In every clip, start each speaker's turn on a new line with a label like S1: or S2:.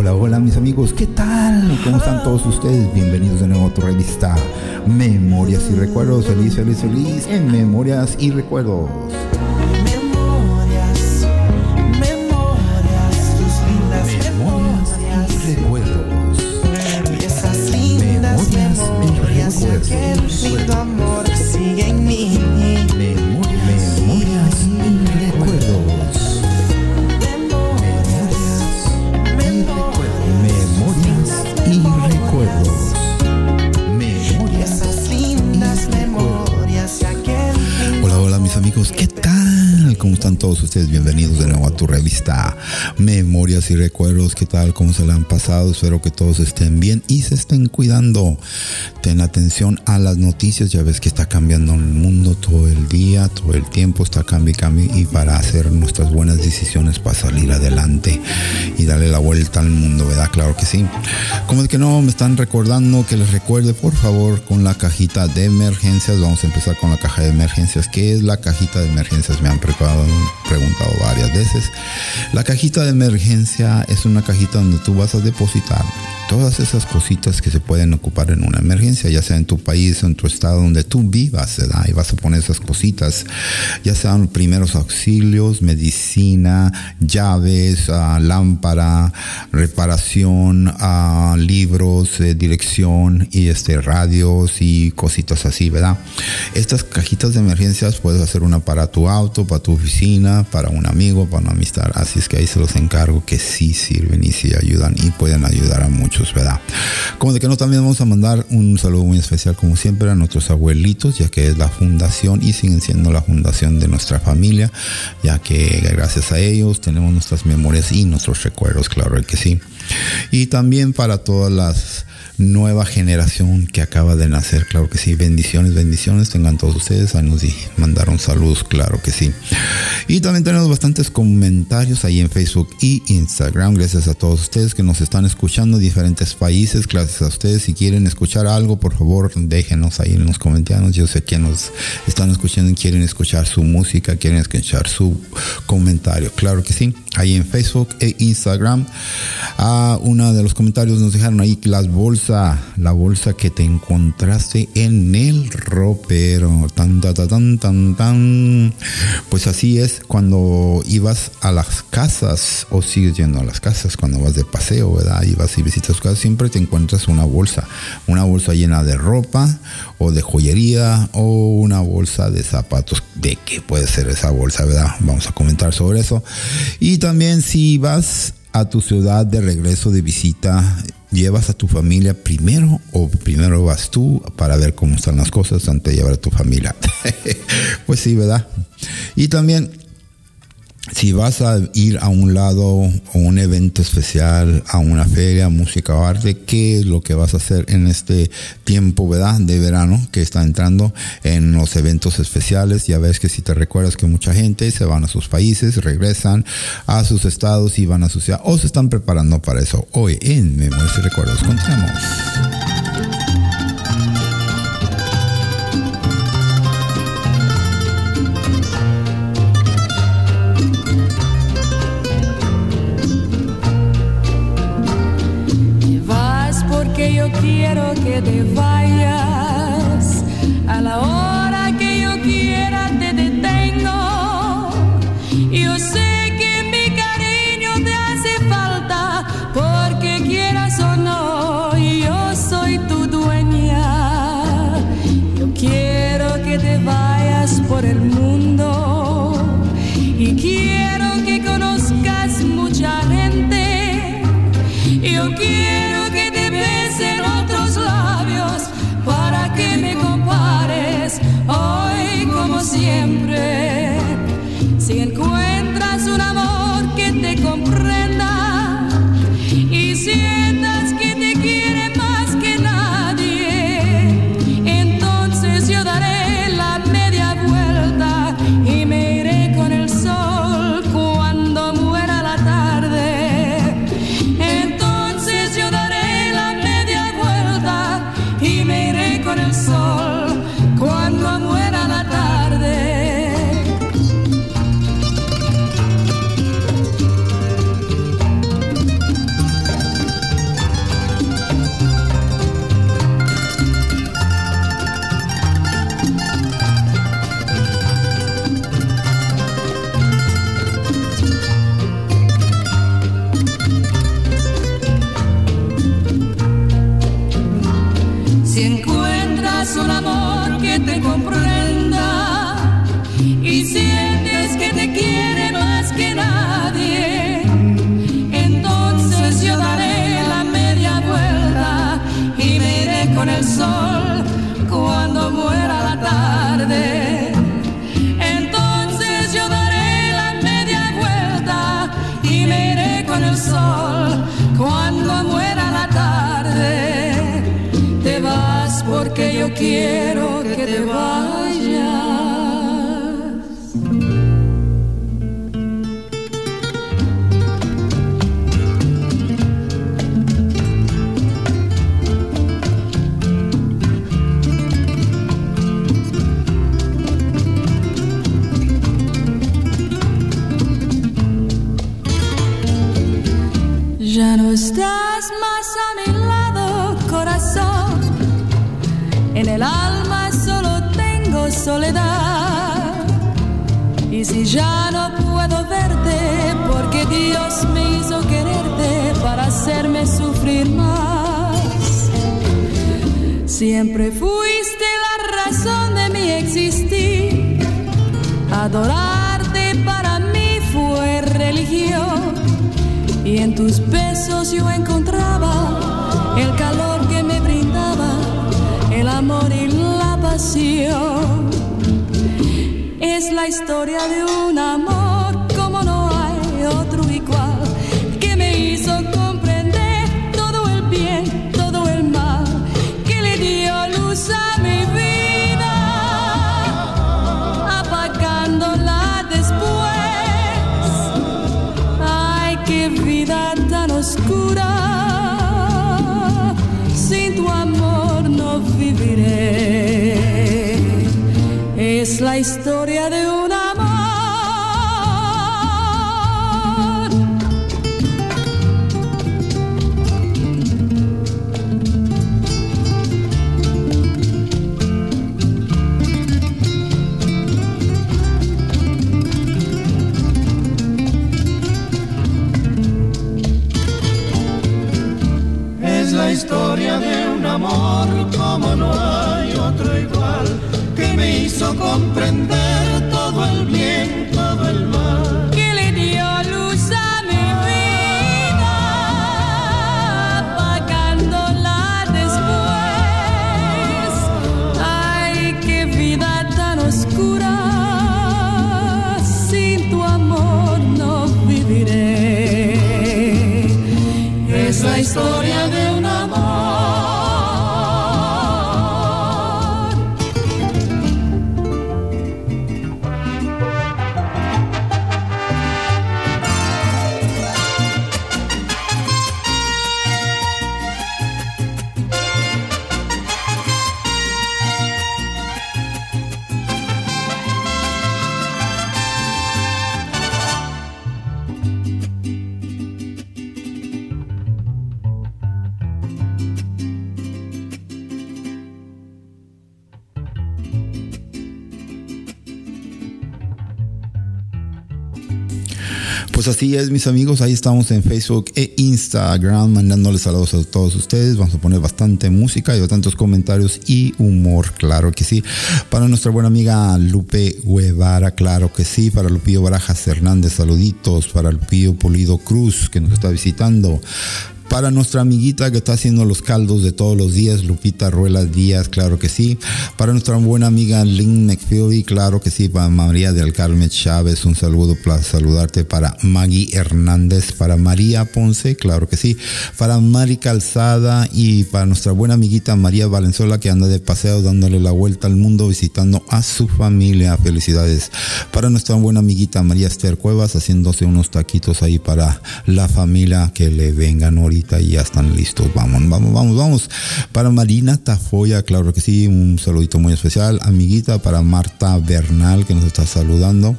S1: Hola, hola mis amigos, ¿qué tal? ¿Cómo están todos ustedes? Bienvenidos de nuevo a tu revista Memorias y Recuerdos. Feliz, feliz, feliz en Memorias y Recuerdos. Están todos ustedes? Bienvenidos de nuevo a tu revista Memorias y Recuerdos. ¿Qué tal? ¿Cómo se la han pasado? Espero que todos estén bien y se estén cuidando. Ten atención a las noticias, ya ves que está cambiando el mundo todo el día, todo el tiempo está cambio y cambio y para hacer nuestras buenas decisiones para salir adelante y darle la vuelta al mundo, ¿verdad? Claro que sí. Como es que no me están recordando que les recuerde por favor con la cajita de emergencias. Vamos a empezar con la caja de emergencias. ¿Qué es la cajita de emergencias? Me han preparado- preguntado varias veces. La cajita de emergencia es una cajita donde tú vas a depositar todas esas cositas que se pueden ocupar en una emergencia, ya sea en tu país o en tu estado donde tú vivas, ¿verdad? Y vas a poner esas cositas, ya sean primeros auxilios, medicina, llaves, ah, lámpara, reparación, ah, libros, eh, dirección y este radios y cositas así, ¿verdad? Estas cajitas de emergencias puedes hacer una para tu auto, para tu oficina, para un amigo, para una amistad, así es que ahí se los encargo que sí sirven y sí ayudan y pueden ayudar a muchos, ¿verdad? Como de que no, también vamos a mandar un saludo muy especial, como siempre, a nuestros abuelitos, ya que es la fundación y siguen siendo la fundación de nuestra familia, ya que gracias a ellos tenemos nuestras memorias y nuestros recuerdos, claro que sí. Y también para todas las nueva generación que acaba de nacer, claro que sí, bendiciones, bendiciones. Tengan todos ustedes, ahí nos mandaron saludos, claro que sí. Y también tenemos bastantes comentarios ahí en Facebook y Instagram, gracias a todos ustedes que nos están escuchando en diferentes países, gracias a ustedes, si quieren escuchar algo, por favor, déjenos ahí en los comentarios, yo sé que nos están escuchando y quieren escuchar su música, quieren escuchar su comentario, claro que sí, ahí en Facebook e Instagram. Ah, uno de los comentarios nos dejaron ahí las bolsas, la bolsa que te encontraste en el ropero. Tan, tan, tan, tan, tan. Pues así es cuando ibas a las casas o sigues yendo a las casas cuando vas de paseo, ¿verdad? Y vas y visitas tu casa, siempre te encuentras una bolsa. Una bolsa llena de ropa o de joyería o una bolsa de zapatos. ¿De qué puede ser esa bolsa, verdad? Vamos a comentar sobre eso. Y también si vas a tu ciudad de regreso de visita, llevas a tu familia primero o primero vas tú para ver cómo están las cosas antes de llevar a tu familia. pues sí, ¿verdad? Y también si vas a ir a un lado o un evento especial, a una feria, música o arte, ¿qué es lo que vas a hacer en este tiempo, de verano que está entrando en los eventos especiales? Ya ves que si te recuerdas que mucha gente se van a sus países, regresan a sus estados y van a su ciudad o se están preparando para eso. Hoy en Memorias y Recuerdos continuamos.
S2: Quiero que te vayas. Siempre fuiste la razón de mi existir. Adorarte para mí fue religión. Y en tus besos yo encontraba el calor que me brindaba, el amor y la pasión. Es la historia de un amor historia de un amor.
S3: Es la historia de un amor como no hay otro hizo comprender todo el bien,
S1: Pues así es, mis amigos. Ahí estamos en Facebook e Instagram mandándoles saludos a todos ustedes. Vamos a poner bastante música y bastantes comentarios y humor, claro que sí. Para nuestra buena amiga Lupe Guevara, claro que sí. Para Lupillo Barajas Hernández, saluditos. Para Lupillo Polido Cruz, que nos está visitando. Para nuestra amiguita que está haciendo los caldos de todos los días, Lupita Ruelas Díaz, claro que sí. Para nuestra buena amiga Lynn McFeely, claro que sí. Para María del Carmen Chávez, un saludo para saludarte. Para Maggie Hernández, para María Ponce, claro que sí. Para Mari Calzada y para nuestra buena amiguita María Valenzuela que anda de paseo dándole la vuelta al mundo visitando a su familia. Felicidades. Para nuestra buena amiguita María Esther Cuevas haciéndose unos taquitos ahí para la familia que le vengan ahorita y ya están listos. Vamos, vamos, vamos, vamos. Para Marina Tafoya, claro que sí, un saludito muy especial. Amiguita para Marta Bernal que nos está saludando.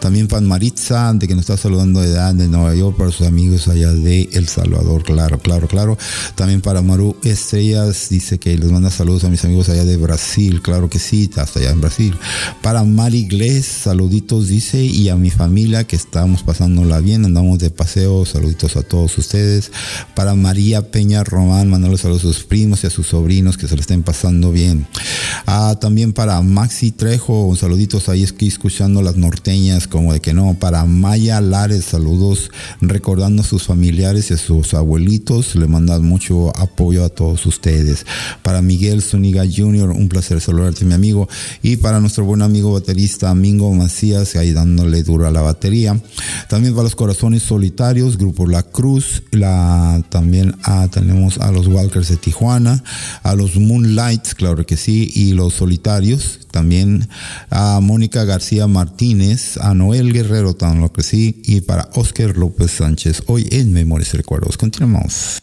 S1: También para Maritza, de que nos está saludando de de Nueva York, para sus amigos allá de El Salvador, claro, claro, claro. También para Maru Estrellas, dice que les manda saludos a mis amigos allá de Brasil, claro que sí, hasta allá en Brasil. Para Mari Gles, saluditos, dice, y a mi familia que estamos pasándola bien, andamos de paseo, saluditos a todos ustedes. Para María Peña Román, mandarle saludos a sus primos y a sus sobrinos que se le estén pasando bien. Ah, también para Maxi Trejo, saluditos ahí aquí escuchando las norteñas, como de que no. Para Maya Lares, saludos recordando a sus familiares y a sus abuelitos. Le mandan mucho apoyo a todos ustedes. Para Miguel Zuniga Jr., un placer saludarte, mi amigo. Y para nuestro buen amigo baterista Mingo Macías, ahí dándole duro a la batería. También para los corazones solitarios, Grupo La Cruz, la También ah, tenemos a los Walkers de Tijuana, a los Moonlights, claro que sí, y los Solitarios. También a Mónica García Martínez, a Noel Guerrero, tan lo que sí, y para Oscar López Sánchez. Hoy en Memorias y Recuerdos. Continuamos.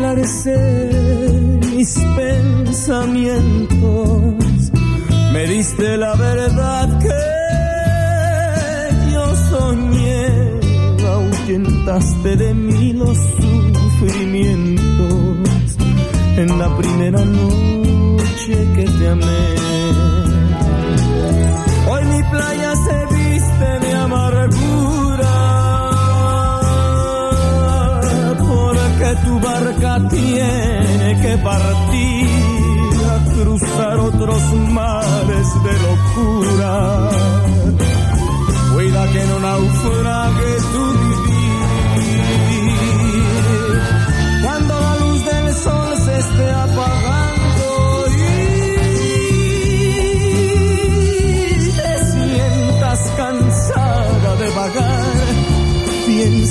S4: esclarecer mis pensamientos. Me diste la verdad que yo soñé, ahuyentaste de mí los sufrimientos en la primera noche que te amé. Hoy mi playa se viste de tu barca tiene que partir a cruzar otros mares de locura. Cuida que no naufrague tu vivir. Cuando la luz del sol se esté apagando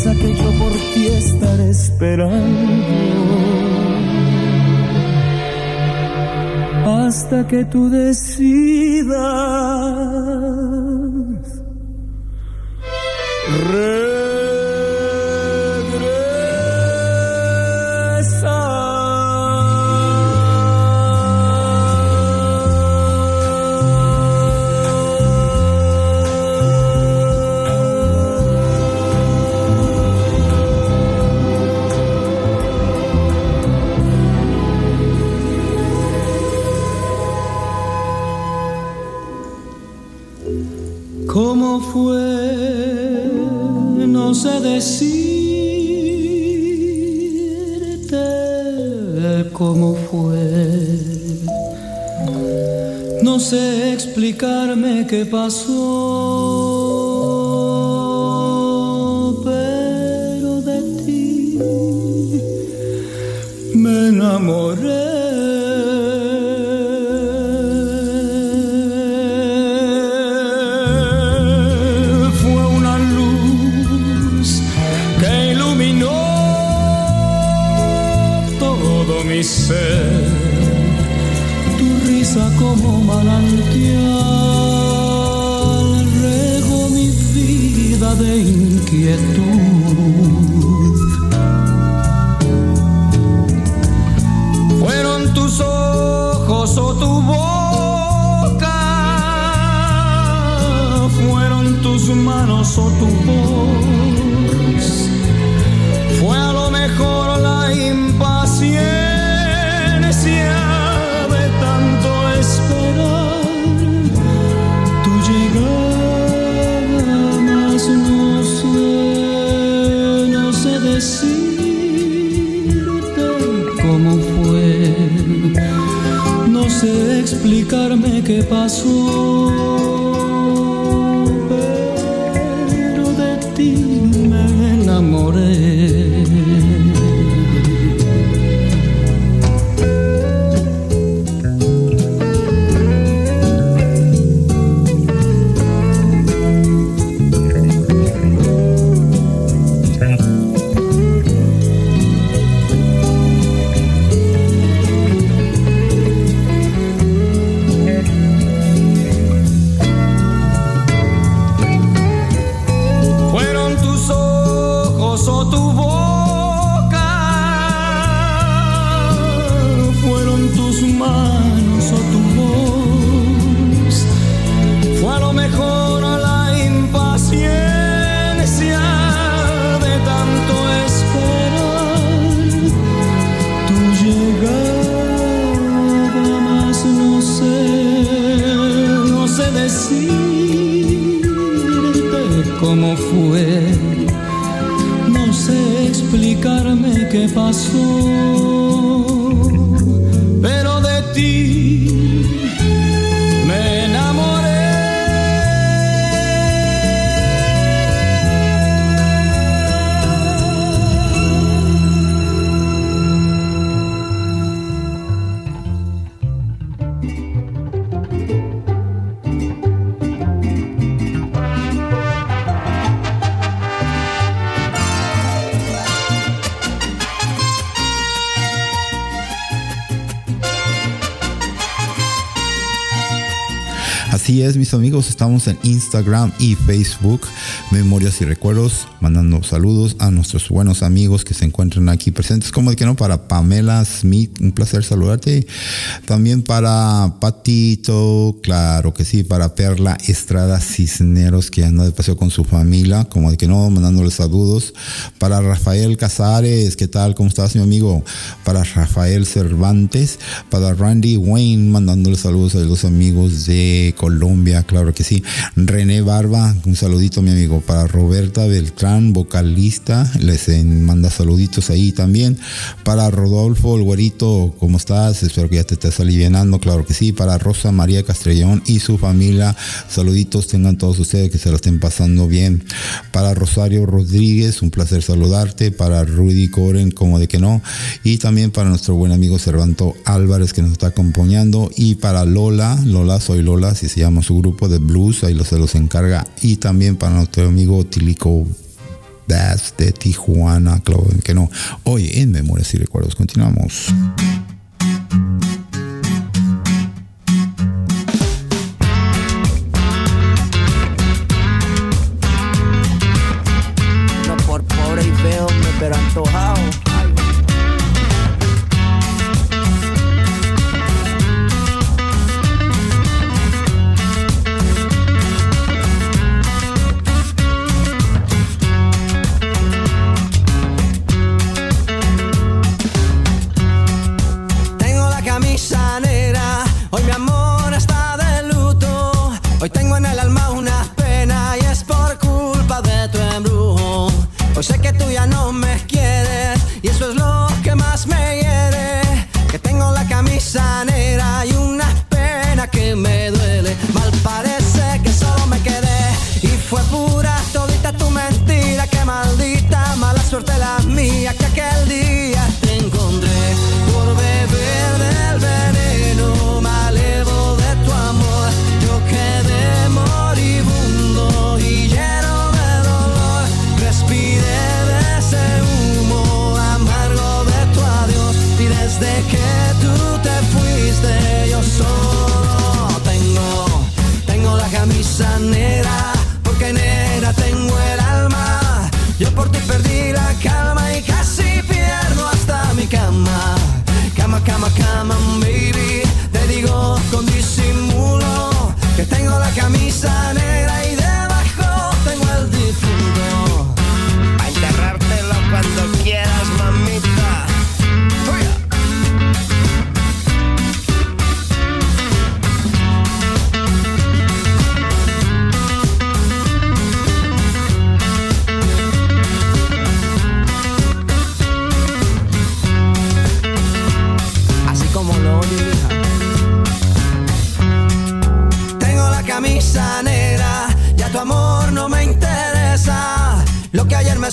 S4: piensa que yo por ti estaré esperando hasta que tú decidas. Explicarme qué pasó,
S1: amigos, estamos en Instagram y Facebook, Memorias y Recuerdos, mandando saludos a nuestros buenos amigos que se encuentran aquí presentes, como de que no, para Pamela Smith, un placer saludarte. También para Patito, claro que sí, para Perla Estrada Cisneros, que anda de paseo con su familia, como de que no, mandándole saludos. Para Rafael Casares, ¿qué tal? ¿Cómo estás, mi amigo? Para Rafael Cervantes, para Randy Wayne, mandándole saludos a los amigos de Colombia, claro que sí. René Barba, un saludito, mi amigo. Para Roberta Beltrán, vocalista, les manda saluditos ahí también. Para Rodolfo, el güerito, ¿cómo estás? Espero que ya te estés alivianando, claro que sí. Para Rosa María Castrellón y su familia, saluditos tengan todos ustedes que se lo estén pasando bien. Para Rosario Rodríguez, un placer saludarte. Para Rudy Coren, como de que no. Y también para nuestro buen amigo Cervanto Álvarez que nos está acompañando. Y para Lola, Lola, soy Lola, si se llama su grupo de blues, ahí lo, se los encarga. Y también para nuestro amigo Tilico Bass de Tijuana, que no. Hoy en Memorias y Recuerdos continuamos.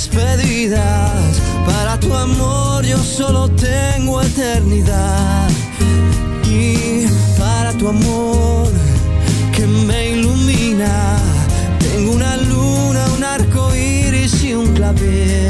S5: Despedidas. Para tu amor yo solo tengo eternidad. Y para tu amor que me ilumina, tengo una luna, un arco iris y un clavel.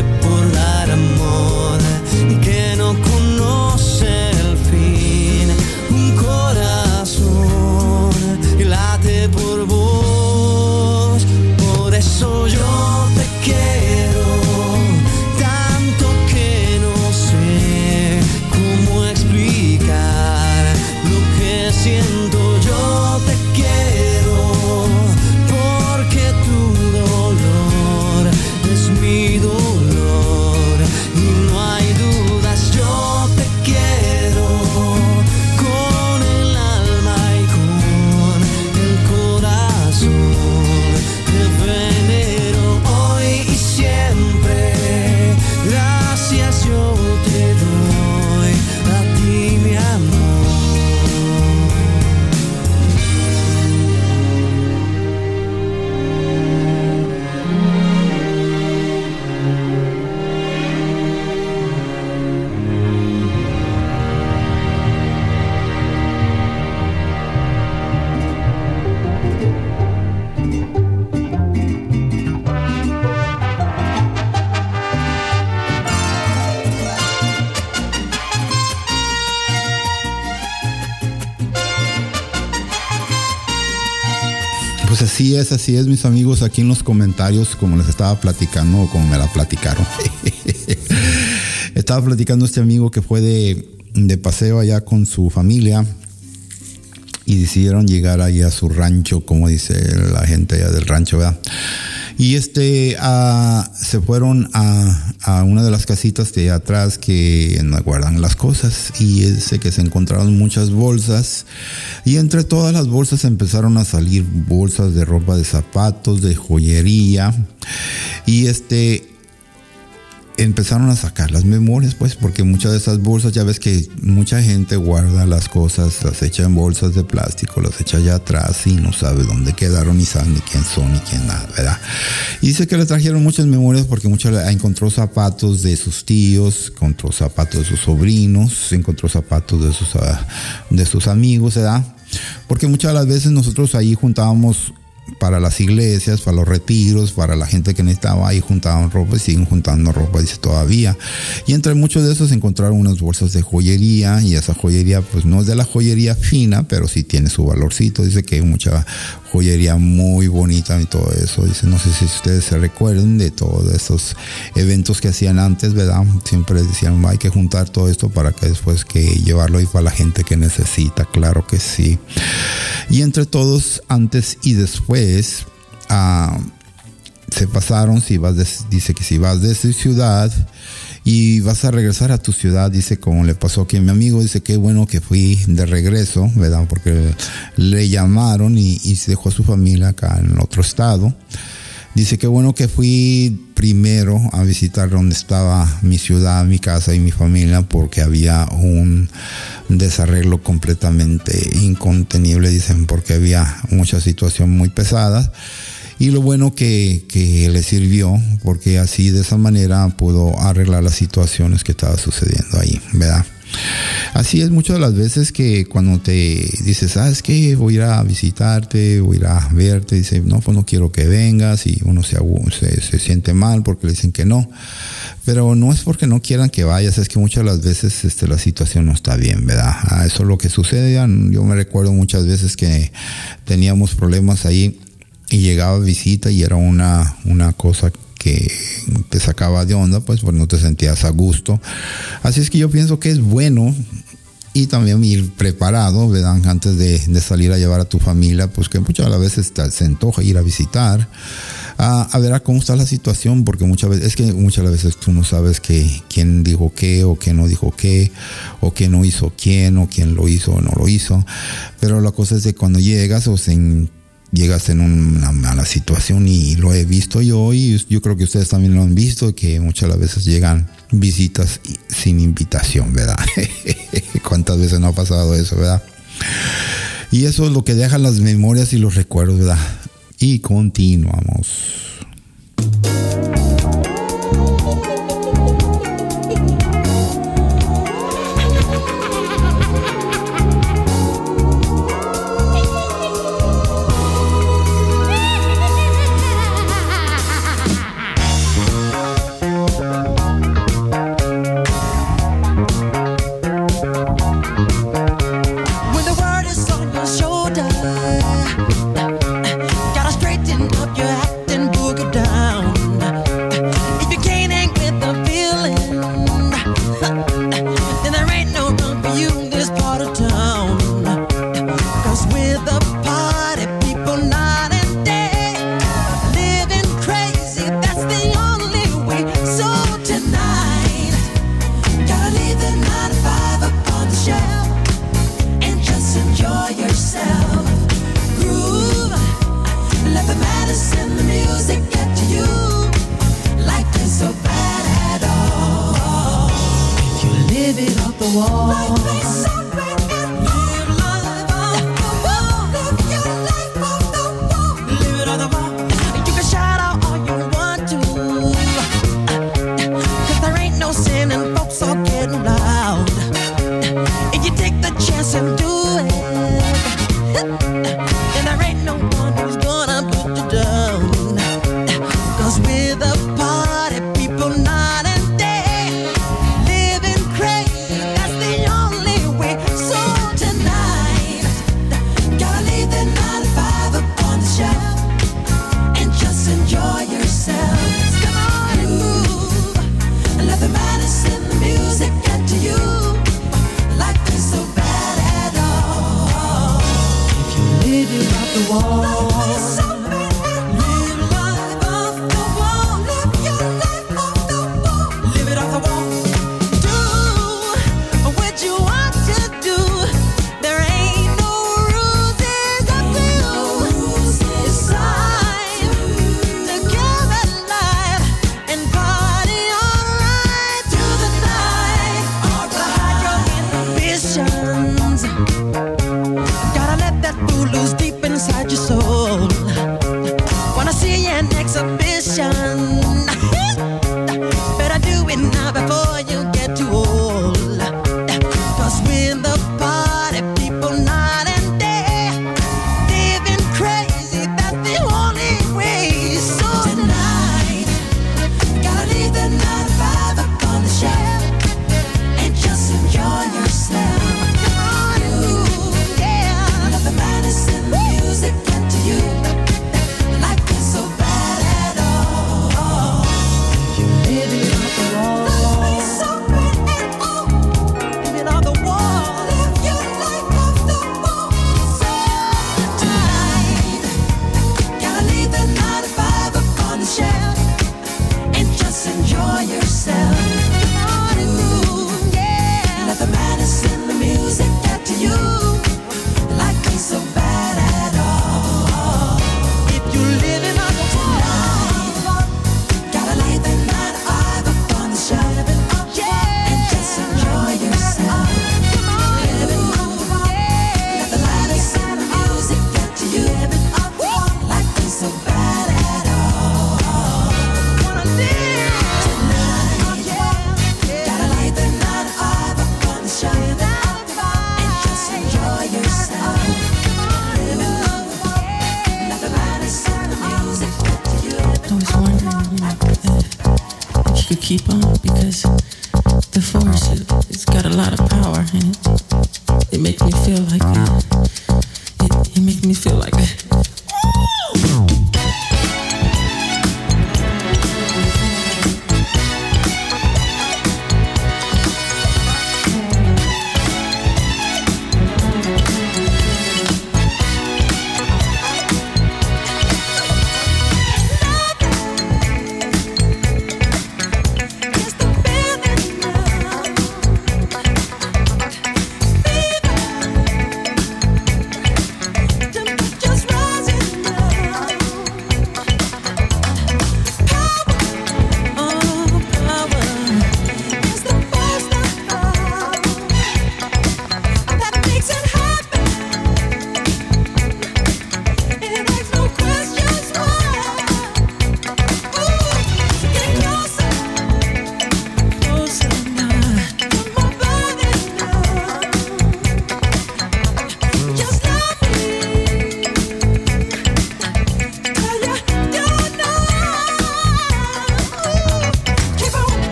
S1: así es, así es, mis amigos, aquí en los comentarios, como les estaba platicando, como me la platicaron. estaba platicando este amigo que fue de, de paseo allá con su familia y decidieron llegar ahí a su rancho, como dice la gente allá del rancho, ¿verdad? Y este, ah, se fueron a, a, una de las casitas de atrás que guardan las cosas. Y dice que se encontraron muchas bolsas. Y entre todas las bolsas empezaron a salir bolsas de ropa de zapatos, de joyería. Y este, empezaron a sacar las memorias, pues, porque muchas de esas bolsas, ya ves que mucha gente guarda las cosas, las echa en bolsas de plástico, las echa allá atrás y no sabe dónde quedaron, ni sabe ni quién son, ni quién nada, ¿verdad? Y dice que le trajeron muchas memorias porque muchas encontró zapatos de sus tíos, encontró zapatos de sus sobrinos, encontró zapatos de sus, ah, de sus amigos, ¿verdad? Porque muchas de las veces nosotros ahí juntábamos para las iglesias, para los retiros, para la gente que necesitaba ahí juntaban ropa y siguen juntando ropa, dice todavía. Y entre muchos de esos encontraron unas bolsas de joyería y esa joyería pues no es de la joyería fina, pero sí tiene su valorcito. Dice que hay mucha joyería muy bonita y todo eso. Dice, no sé si ustedes se recuerdan de todos esos eventos que hacían antes, ¿verdad? Siempre decían, hay que juntar todo esto para que después que llevarlo ahí para la gente que necesita, claro que sí. Y entre todos, antes y después, uh, se pasaron, si vas dice que si vas de esa ciudad, y vas a regresar a tu ciudad, dice, como le pasó aquí a mi amigo, dice, qué bueno que fui de regreso, ¿verdad? Porque le llamaron y, y se dejó a su familia acá en otro estado. Dice, qué bueno que fui primero a visitar donde estaba mi ciudad, mi casa y mi familia, porque había un desarreglo completamente incontenible, dicen, porque había mucha situación muy pesada y lo bueno que, que, le sirvió, porque así de esa manera pudo arreglar las situaciones que estaba sucediendo ahí, ¿verdad? Así es muchas de las veces que cuando te dices, ¿sabes qué? Voy a ir a visitarte, voy a ir a verte, dice, no, pues no quiero que vengas y uno se, se, se, siente mal porque le dicen que no. Pero no es porque no quieran que vayas, es que muchas de las veces este, la situación no está bien, ¿verdad? Ah, eso es lo que sucede. Yo me recuerdo muchas veces que teníamos problemas ahí y llegaba visita y era una, una cosa que te sacaba de onda, pues, pues no te sentías a gusto. Así es que yo pienso que es bueno y también ir preparado, ¿verdad? Antes de, de salir a llevar a tu familia, pues que muchas veces te, se antoja ir a visitar, a, a, ver a cómo está la situación, porque muchas veces, es que muchas veces tú no sabes que, quién dijo qué, o quién no dijo qué, o quién no hizo quién, o quién lo hizo o no lo hizo. Pero la cosa es de cuando llegas o se llegas en una mala situación y lo he visto yo y yo creo que ustedes también lo han visto que muchas las veces llegan visitas sin invitación, ¿verdad? ¿Cuántas veces no ha pasado eso, verdad? Y eso es lo que dejan las memorias y los recuerdos, ¿verdad? Y continuamos.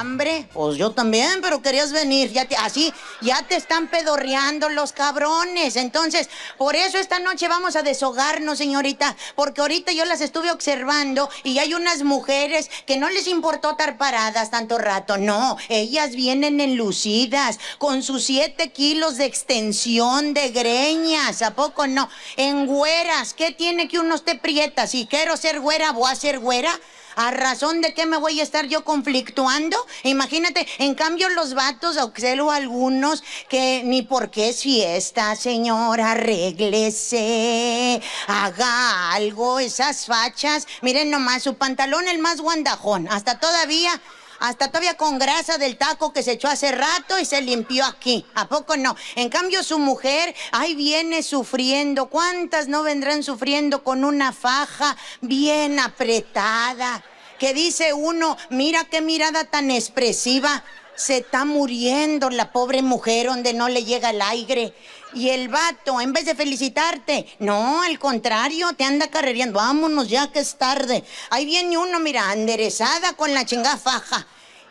S6: Hambre. Pues yo también, pero querías venir. Ya te, así, ya te están pedorreando los cabrones. Entonces, por eso esta noche vamos a deshogarnos, señorita. Porque ahorita yo las estuve observando y hay unas mujeres que no les importó estar paradas tanto rato. No, ellas vienen enlucidas, con sus siete kilos de extensión de greñas. ¿A poco no? En güeras. ¿Qué tiene que uno esté prieta? Si quiero ser güera, voy a ser güera. ¿A razón de qué me voy a estar yo conflictuando? Imagínate, en cambio los vatos, observo algunos que ni por qué es fiesta, señora, arréglese, haga algo, esas fachas. Miren nomás, su pantalón el más guandajón, hasta todavía hasta todavía con grasa del taco que se echó hace rato y se limpió aquí. ¿A poco no? En cambio, su mujer, ahí viene sufriendo. ¿Cuántas no vendrán sufriendo con una faja bien apretada? Que dice uno, mira qué mirada tan expresiva. Se está muriendo la pobre mujer donde no le llega el aire. Y el vato, en vez de felicitarte, no, al contrario, te anda carrereando. Vámonos ya que es tarde. Ahí viene uno, mira, enderezada con la chingada faja.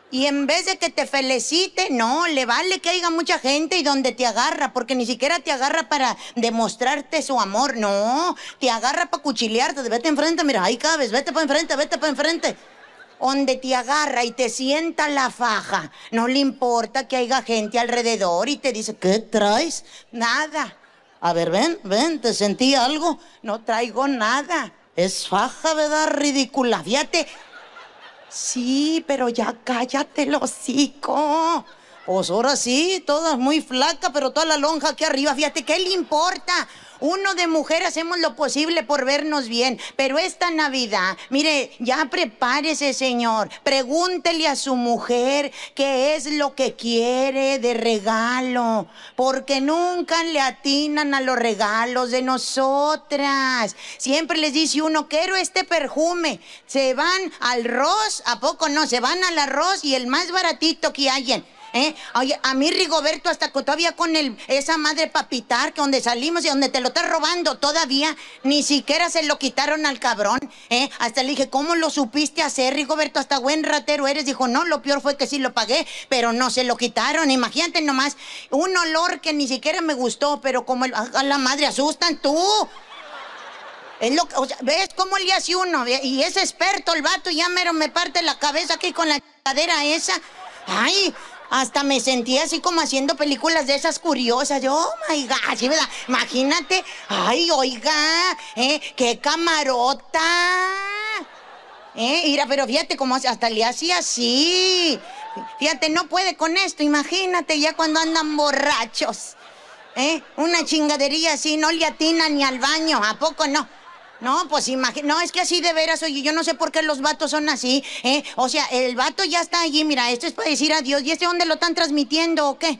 S6: Y en vez de que te felicite, no, le vale que haya mucha gente y donde te agarra, porque ni siquiera te agarra para demostrarte su amor, no, te agarra para cuchilearte, vete enfrente, mira, ahí cabes, vete para enfrente, vete para enfrente donde te agarra y te sienta la faja. No le importa que haya gente alrededor y te dice, ¿qué traes? Nada. A ver, ven, ven, ¿te sentí algo? No traigo nada. Es faja, ¿verdad? Ridícula. Fíjate. Sí, pero ya cállate hocico. Pues ahora sí, toda muy flaca, pero toda la lonja aquí arriba. Fíjate, ¿qué le importa? Uno de mujer hacemos lo posible por vernos bien, pero esta Navidad, mire, ya prepárese, señor. Pregúntele a su mujer qué es lo que quiere de regalo, porque nunca le atinan a los regalos de nosotras. Siempre les dice uno, quiero este perfume. Se van al arroz, ¿a poco no? Se van al arroz y el más baratito que hayan. ¿Eh? Oye, a mí Rigoberto hasta que todavía con el, esa madre papitar que donde salimos y donde te lo estás robando todavía, ni siquiera se lo quitaron al cabrón, ¿eh? Hasta le dije, ¿cómo lo supiste hacer, Rigoberto? Hasta buen ratero eres. Dijo, no, lo peor fue que sí lo pagué, pero no se lo quitaron. Imagínate nomás, un olor que ni siquiera me gustó, pero como el, a la madre asustan tú. Es lo, o sea, ¿Ves cómo le hace uno? Y es experto el vato, ya mero me parte la cabeza aquí con la cadera esa. Ay, hasta me sentía así como haciendo películas de esas curiosas. Yo, oh my God, ¿sí, verdad? Imagínate. Ay, oiga, ¿eh? ¡Qué camarota! ¿Eh? Mira, pero fíjate cómo hasta le hacía así. Fíjate, no puede con esto. Imagínate ya cuando andan borrachos. ¿Eh? Una chingadería así, no le atina ni al baño. ¿A poco no? No, pues imagínate, no, es que así de veras, oye, yo no sé por qué los vatos son así, ¿eh? O sea, el vato ya está allí, mira, esto es para decir adiós, ¿y este dónde lo están transmitiendo o qué?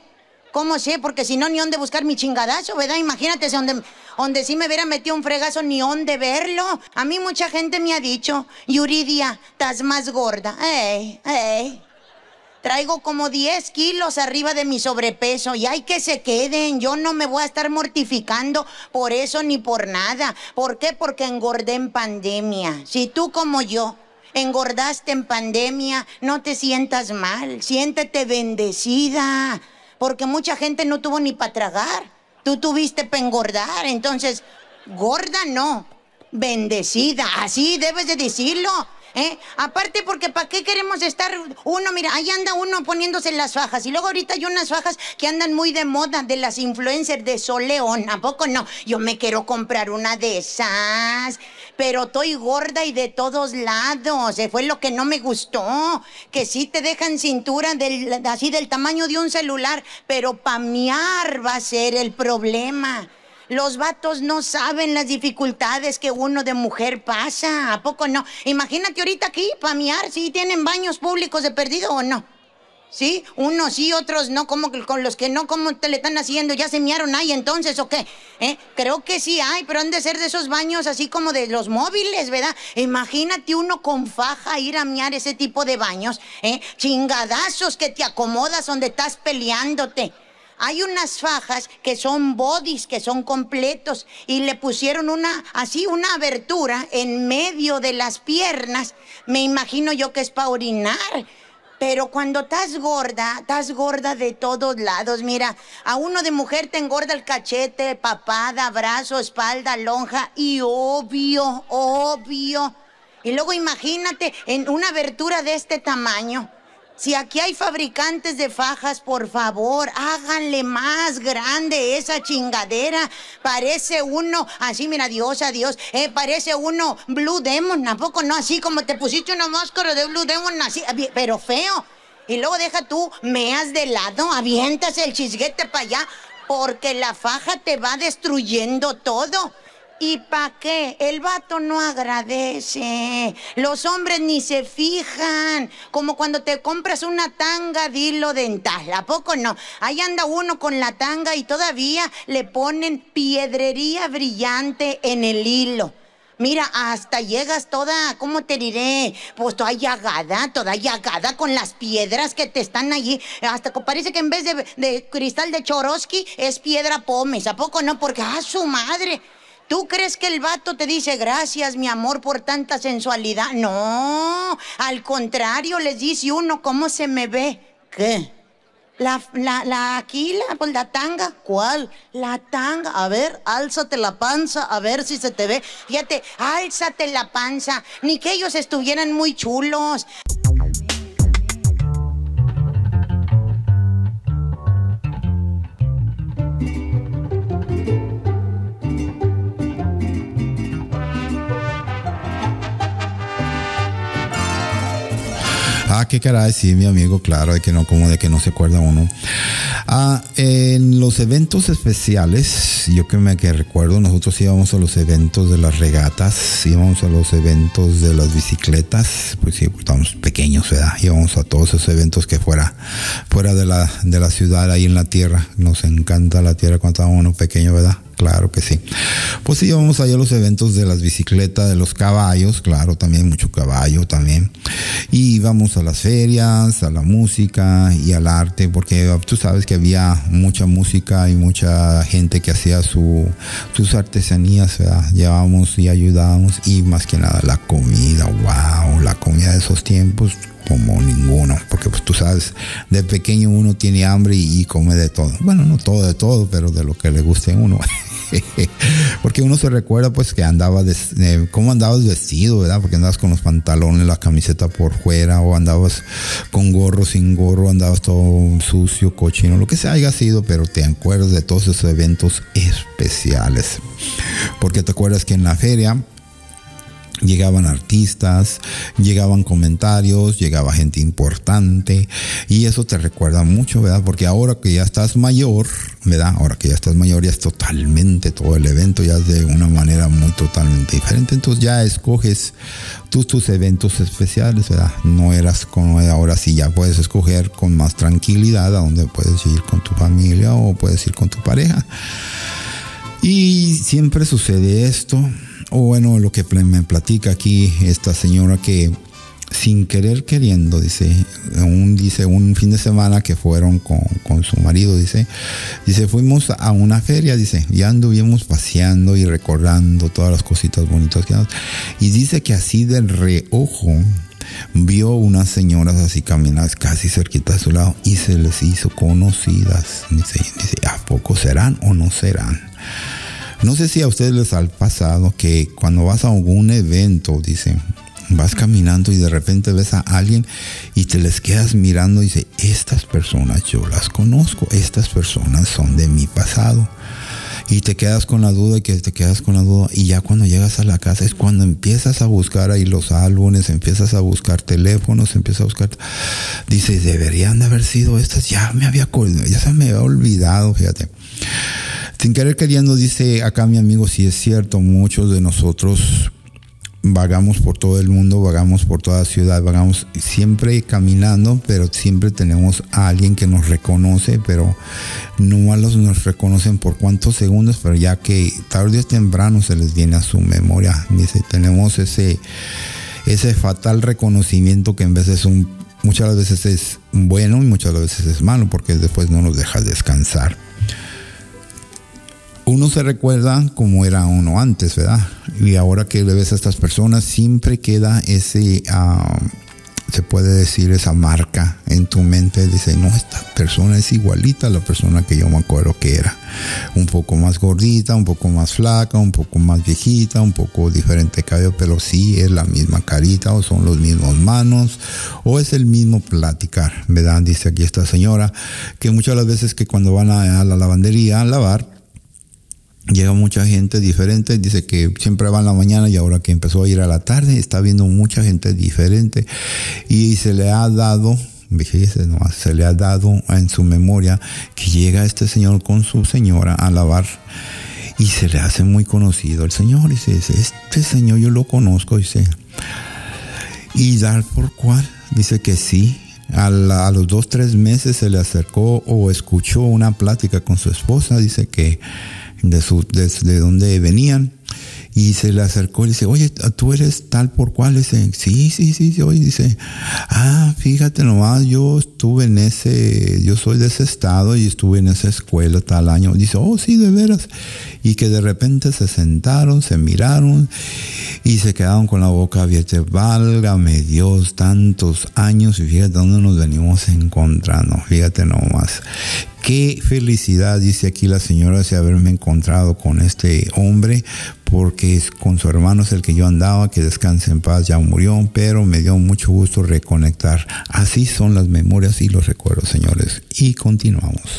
S6: ¿Cómo sé? Porque si no, ni dónde buscar mi chingadazo, ¿verdad? Imagínate, donde, donde sí me hubiera metido un fregazo, ni dónde verlo. A mí mucha gente me ha dicho, Yuridia, estás más gorda. Ey, ey. Traigo como 10 kilos arriba de mi sobrepeso y hay que se queden. Yo no me voy a estar mortificando por eso ni por nada. ¿Por qué? Porque engordé en pandemia. Si tú como yo engordaste en pandemia, no te sientas mal. Siéntete bendecida. Porque mucha gente no tuvo ni para tragar. Tú tuviste para engordar. Entonces, gorda no. Bendecida. Así debes de decirlo. ¿Eh? Aparte porque ¿para qué queremos estar uno? Mira, ahí anda uno poniéndose las fajas y luego ahorita hay unas fajas que andan muy de moda de las influencers de Sol León. ¿A poco no? Yo me quiero comprar una de esas, pero estoy gorda y de todos lados. Fue lo que no me gustó, que sí te dejan cintura así del tamaño de un celular, pero pamear va a ser el problema. Los vatos no saben las dificultades que uno de mujer pasa. ¿A poco no? Imagínate ahorita aquí, pamear, si tienen baños públicos de perdido o no. ¿Sí? Unos sí, otros no, como con los que no, ¿cómo te le están haciendo? ¿Ya se miaron ahí entonces o qué? ¿Eh? Creo que sí hay, pero han de ser de esos baños así como de los móviles, ¿verdad? Imagínate uno con faja ir a miar ese tipo de baños, ¿eh? Chingadazos que te acomodas donde estás peleándote. Hay unas fajas que son bodies, que son completos, y le pusieron una, así, una abertura en medio de las piernas. Me imagino yo que es para orinar. Pero cuando estás gorda, estás gorda de todos lados. Mira, a uno de mujer te engorda el cachete, papada, brazo, espalda, lonja y obvio, obvio. Y luego imagínate en una abertura de este tamaño. Si aquí hay fabricantes de fajas, por favor, háganle más grande esa chingadera. Parece uno, así mira, Dios, adiós, eh, parece uno Blue Demon, tampoco no, así como te pusiste una máscara de Blue Demon, así, pero feo. Y luego deja tú, meas de lado, avientas el chisguete para allá, porque la faja te va destruyendo todo. ¿Y pa' qué? El vato no agradece. Los hombres ni se fijan. Como cuando te compras una tanga dilo dental. ¿A poco no? Ahí anda uno con la tanga y todavía le ponen piedrería brillante en el hilo. Mira, hasta llegas toda, ¿cómo te diré? Pues toda llagada, toda llagada con las piedras que te están allí. Hasta parece que en vez de, cristal de Chorosky es piedra pómez. ¿A poco no? Porque, ¡ah, su madre! ¿Tú crees que el vato te dice gracias, mi amor, por tanta sensualidad? No, al contrario, les dice uno cómo se me ve. ¿Qué? La, la, la, aquí, la, pues la tanga. ¿Cuál? La tanga. A ver, álzate la panza, a ver si se te ve. Fíjate, álzate la panza. Ni que ellos estuvieran muy chulos.
S1: Ah, qué caray, sí, mi amigo, claro, de que no, como de que no se acuerda uno. Ah, en los eventos especiales, yo que me que recuerdo, nosotros íbamos a los eventos de las regatas, íbamos a los eventos de las bicicletas, pues sí, estábamos pequeños, ¿verdad? Íbamos a todos esos eventos que fuera, fuera de la, de la ciudad, ahí en la tierra. Nos encanta la tierra cuando estábamos uno pequeño, ¿verdad? Claro que sí. Pues sí, íbamos allá a los eventos de las bicicletas, de los caballos, claro, también mucho caballo también. Y íbamos a las ferias, a la música y al arte, porque tú sabes que había mucha música y mucha gente que hacía su, sus artesanías, ¿verdad? Llevábamos y ayudábamos y más que nada la comida, wow, la comida de esos tiempos como ninguno, porque pues tú sabes, de pequeño uno tiene hambre y, come de todo. Bueno, no todo de todo, pero de lo que le guste a uno. porque uno se recuerda pues que andaba, eh, cómo andabas vestido, ¿verdad? Porque andabas con los pantalones, la camiseta por fuera, o andabas con gorro, sin gorro, andabas todo sucio, cochino, lo que se haya sido, pero te acuerdas de todos esos eventos especiales. Porque te acuerdas que en la feria, Llegaban artistas, llegaban comentarios, llegaba gente importante y eso te recuerda mucho, ¿verdad? Porque ahora que ya estás mayor, ¿verdad? Ahora que ya estás mayor ya es totalmente todo el evento, ya es de una manera muy totalmente diferente. Entonces ya escoges tus, tus eventos especiales, ¿verdad? No eras como ahora sí ya puedes escoger con más tranquilidad a dónde puedes ir con tu familia o puedes ir con tu pareja. Y siempre sucede esto o bueno, lo que me platica aquí esta señora que sin querer queriendo, dice, un, dice, un fin de semana que fueron con, su marido, dice, dice, fuimos a una feria, dice, ya anduvimos paseando y recordando todas las cositas bonitas que y dice que así del reojo vio unas señoras así caminadas casi cerquita de su lado y se les hizo conocidas, dice, ¿a poco serán o no serán? No sé si a ustedes les ha pasado que cuando vas a algún evento, dicen, vas caminando y de repente ves a alguien y te les quedas mirando y dice, estas personas yo las conozco, estas personas son de mi pasado. Y te quedas con la duda y que te quedas con la duda. Y ya cuando llegas a la casa es cuando empiezas a buscar ahí los álbumes, empiezas a buscar teléfonos, empiezas a buscar. Dices, deberían de haber sido estas. Ya me había, ya se me había olvidado, fíjate. Sin querer queriendo, dice acá mi amigo, si es cierto, muchos de nosotros vagamos por todo el mundo, vagamos por toda la ciudad, vagamos siempre caminando, pero siempre tenemos a alguien que nos reconoce, pero no malos nos reconocen por cuántos segundos, pero ya que tarde o temprano se les viene a su memoria. Dice, tenemos ese, ese fatal reconocimiento que en vez es un muchas veces es bueno y muchas veces es malo porque después no nos deja descansar. Uno se recuerda como era uno antes, ¿verdad? Y ahora que le ves a estas personas, siempre queda ese... ah, se puede decir esa marca en tu mente, dice, no, esta persona es igualita a la persona que yo me acuerdo que era. Un poco más gordita, un poco más flaca, un poco más viejita, un poco diferente cabello, pero sí es la misma carita o son los mismos manos o es el mismo platicar, ¿verdad? Dice aquí esta señora que muchas las veces que cuando van a, a la lavandería a lavar, Llega mucha gente diferente, dice que siempre va en la mañana y ahora que empezó a ir a la tarde está viendo mucha gente diferente. Y se le ha dado, se le ha dado en su memoria que llega este señor con su señora a lavar y se le hace muy conocido el señor. Y dice, este señor yo lo conozco, dice, y dar por cual, dice que sí, a los dos, tres meses se le acercó o escuchó una plática con su esposa, dice que de, su, de, de donde venían, y se le acercó y dice, oye, tú eres tal por cual, dice, sí, sí, sí, sí, oye, dice, ah, fíjate nomás, yo estuve en ese, yo soy de ese estado y estuve en esa escuela tal año, dice, oh, sí, de veras, y que de repente se sentaron, se miraron y se quedaron con la boca abierta, válgame Dios, tantos años y fíjate dónde nos venimos encontrando, fíjate nomás. Qué felicidad, dice aquí la señora, de haberme encontrado con este hombre, porque con su hermano es el que yo andaba, que descanse en paz, ya murió, pero me dio mucho gusto reconectar. Así son las memorias y los recuerdos, señores. Y continuamos.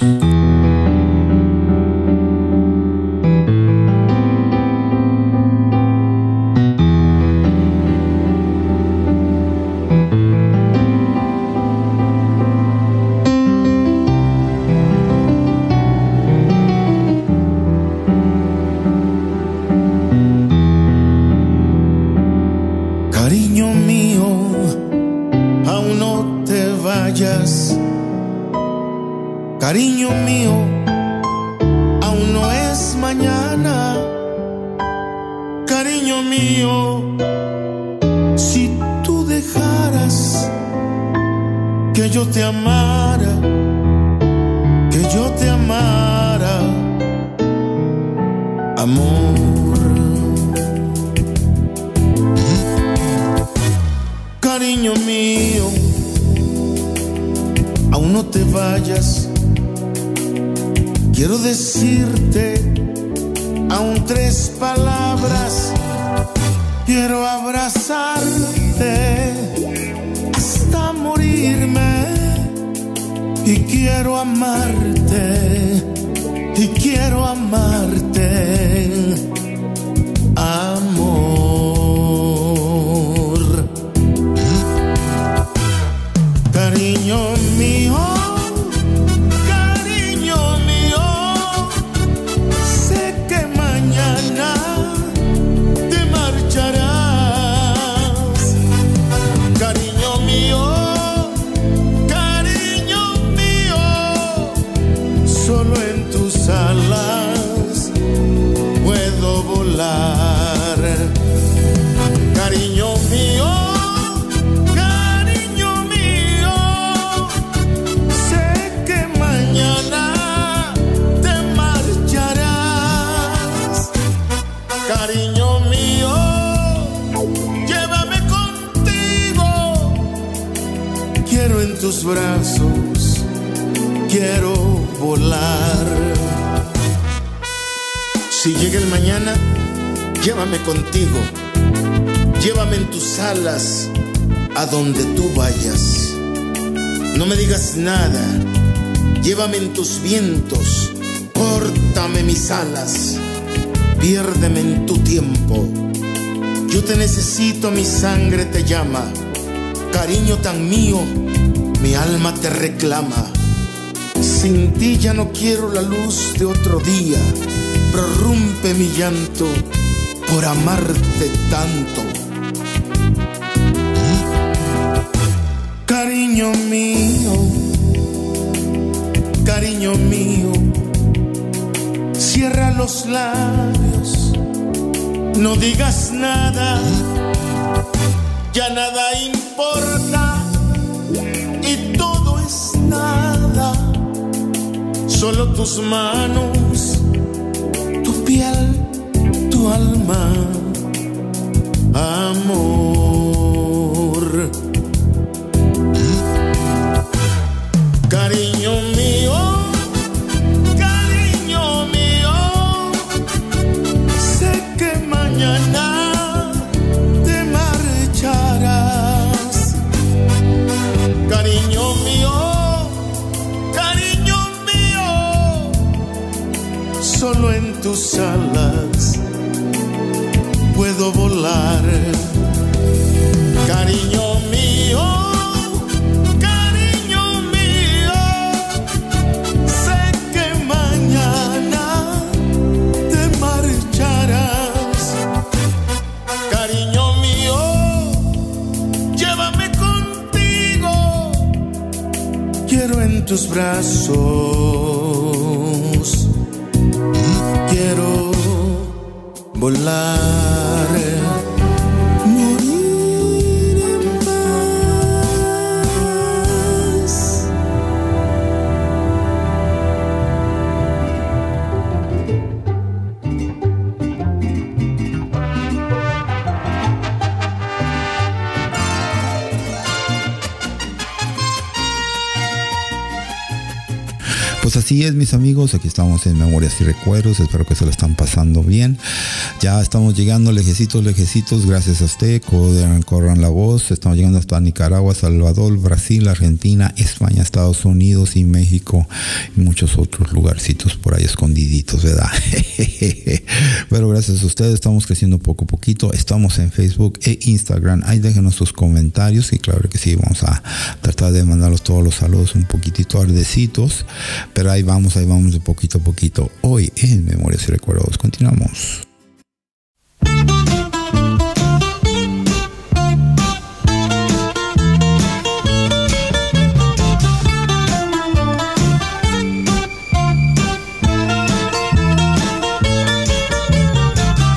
S3: En tus brazos, quiero volar. Si llega el mañana, llévame contigo. Llévame en tus alas a donde tú vayas. No me digas nada. Llévame en tus vientos. Córtame mis alas. Piérdeme en tu tiempo. Yo te necesito, mi sangre te llama. Cariño tan mío, mi alma te reclama. Sin ti ya no quiero la luz de otro día. Prorrumpe mi llanto por amarte tanto. Cariño mío, cariño mío, cierra los labios, no digas nada, ya nada importa, Solo tus manos, tu piel, tu alma, amor. Tus alas puedo volar. Cariño mío, cariño mío, sé que mañana te marcharás. Cariño mío, llévame contigo. Quiero en tus brazos. Volar.
S1: Así es, mis amigos. Aquí estamos en Memorias y Recuerdos. Espero que se lo están pasando bien. Ya estamos llegando lejecitos, lejecitos. Gracias a usted. Corran, la voz. Estamos llegando hasta Nicaragua, Salvador, Brasil, Argentina, España, Estados Unidos y México y muchos otros lugarcitos por ahí escondiditos, ¿verdad? Pero gracias a ustedes estamos creciendo poco a poquito. Estamos en Facebook e Instagram. Ahí déjenos sus comentarios y claro que sí, vamos a tratar de mandarlos todos los saludos un poquitito ardecitos. Pero ahí vamos, ahí vamos de poquito a poquito. Hoy en Memorias y Recuerdos continuamos.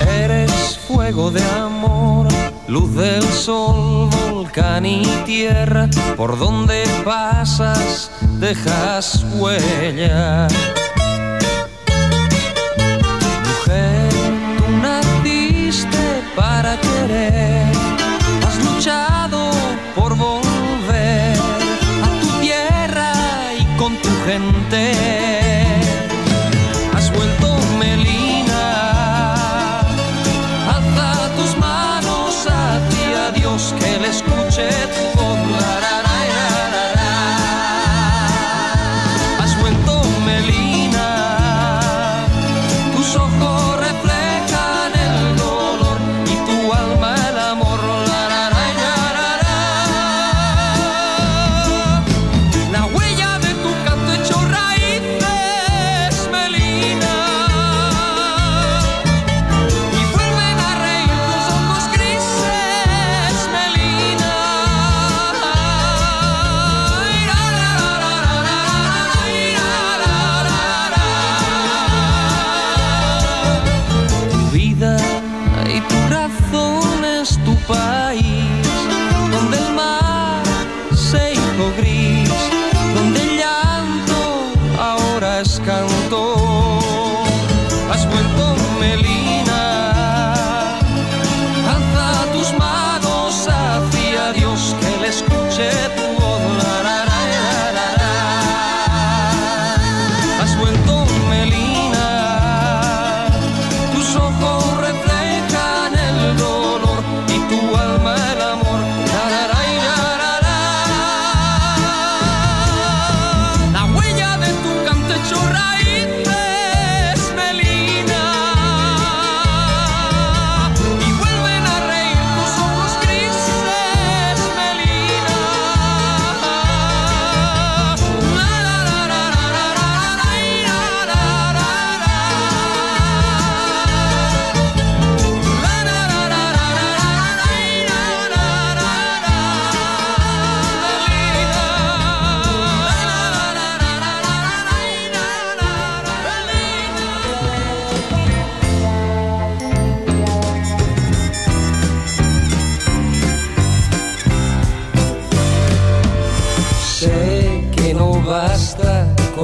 S7: Eres fuego de amor, luz del sol, volcán y tierra, por donde pasas dejas huella. Mujer, tú naciste para querer, has luchado por volver a tu tierra y con tu gente.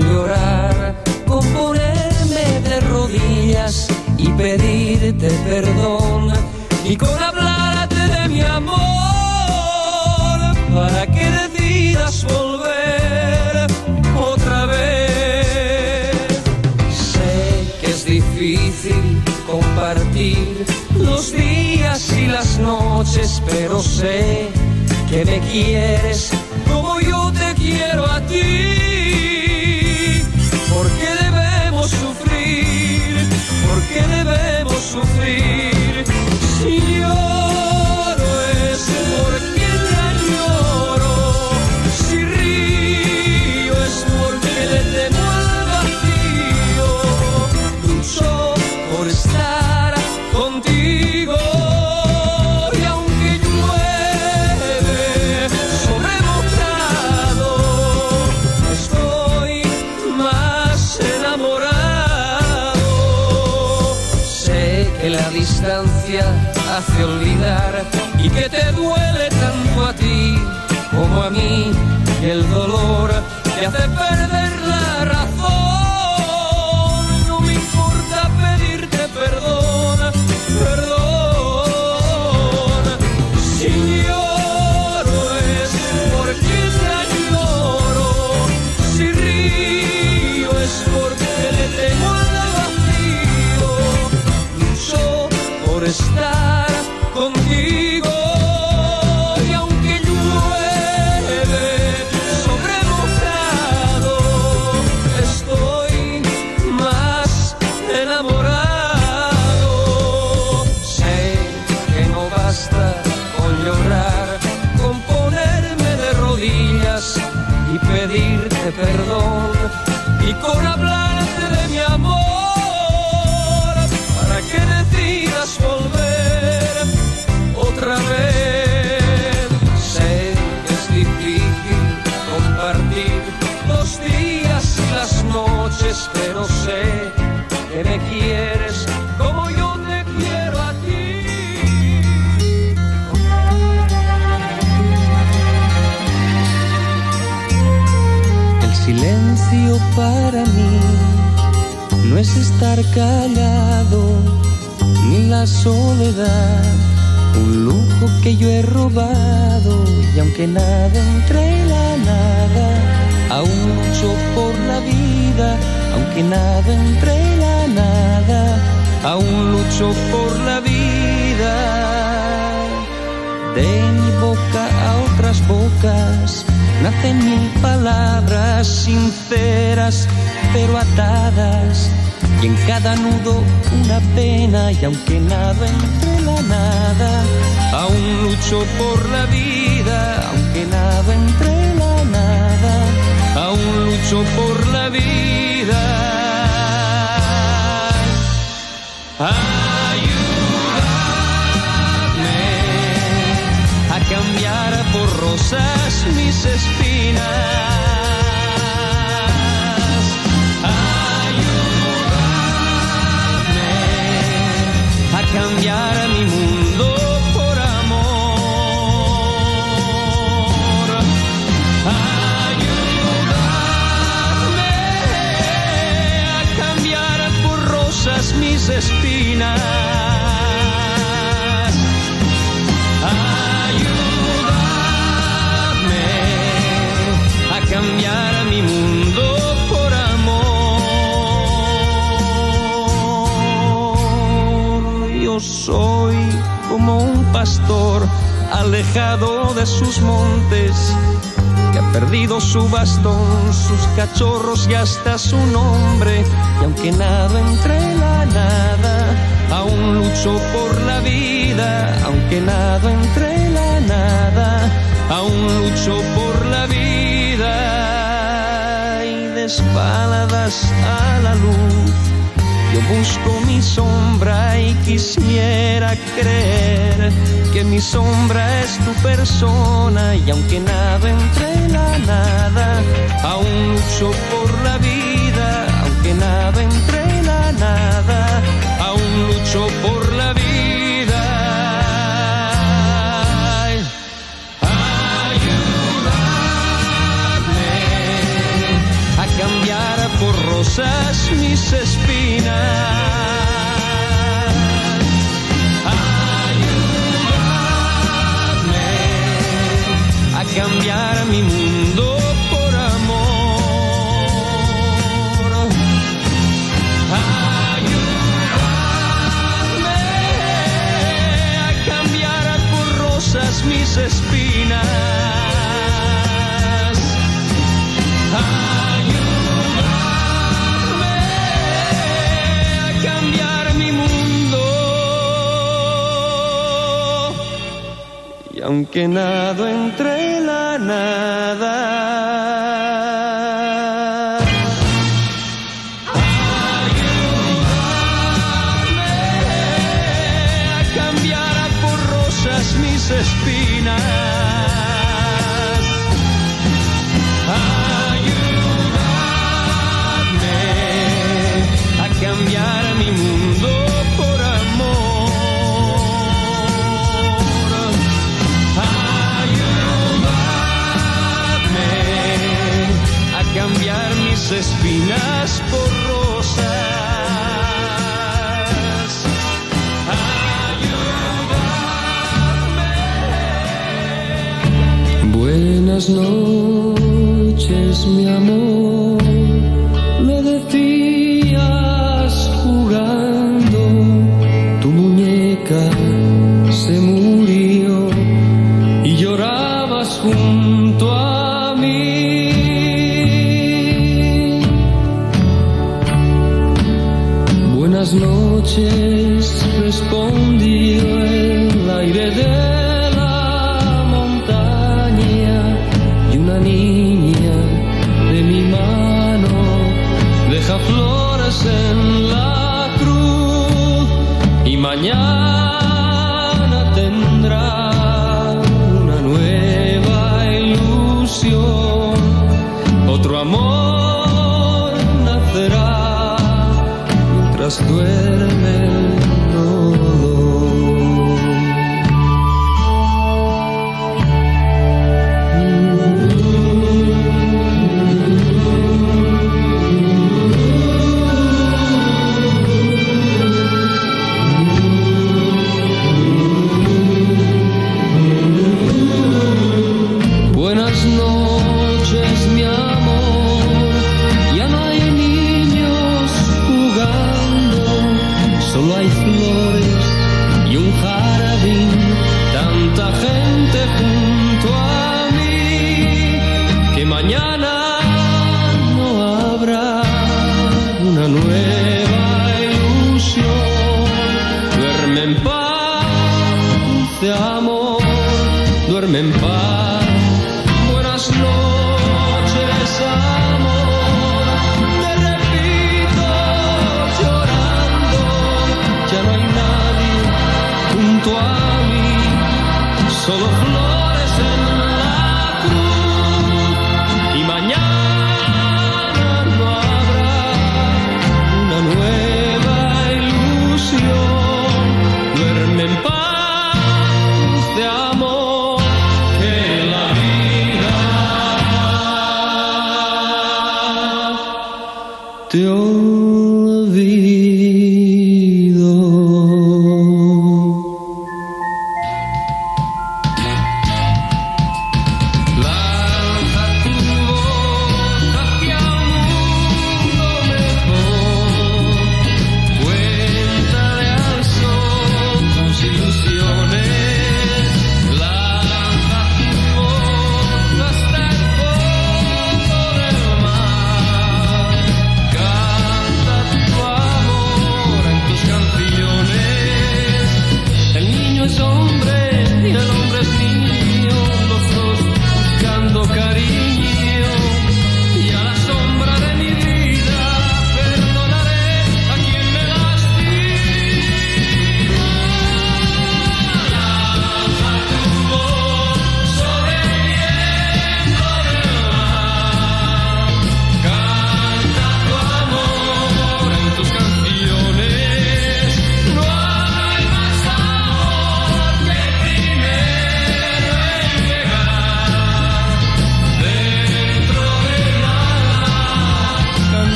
S7: llorar,
S8: con ponerme de rodillas y pedirte perdón, y con hablarte de mi amor, para que decidas volver otra vez. Sé que es difícil compartir los días y las noches, pero sé que me quieres
S7: sweet. Hace olvidar callado, ni la soledad, un lujo que yo he robado. Y aunque nada entre la nada, aún lucho por la vida, aunque nada entre la nada, aún lucho por la vida de mi boca a otras bocas nacen mil palabras sinceras pero atadas y en cada nudo una pena y aunque nado entre la nada aún lucho por la vida aunque nado entre la nada aún lucho por la vida ayúdame a cambiar por rosas mis espinas. Espinas. Ayúdame a cambiar mi mundo por amor. Yo soy como un pastor alejado de sus montes perdido su bastón, sus cachorros y hasta su nombre. Y aunque nado entre la nada, aún lucho por la vida. Aunque nado entre la nada, aún lucho por la vida. Y de espaldas a la luz. Yo busco mi sombra y quisiera creer que mi sombra es tu persona y aunque nada entre la nada, aún lucho por la vida, aunque nada entre la nada, aún lucho por la vida. Ayúdame a cambiar
S8: mi mundo. aunque nado entre la nada. Ayúdame a cambiar a por rosas mis espinas. Ayúdame a cambiar a mi mundo sus espinas porrosas. Ayúdame.
S7: Buenas noches.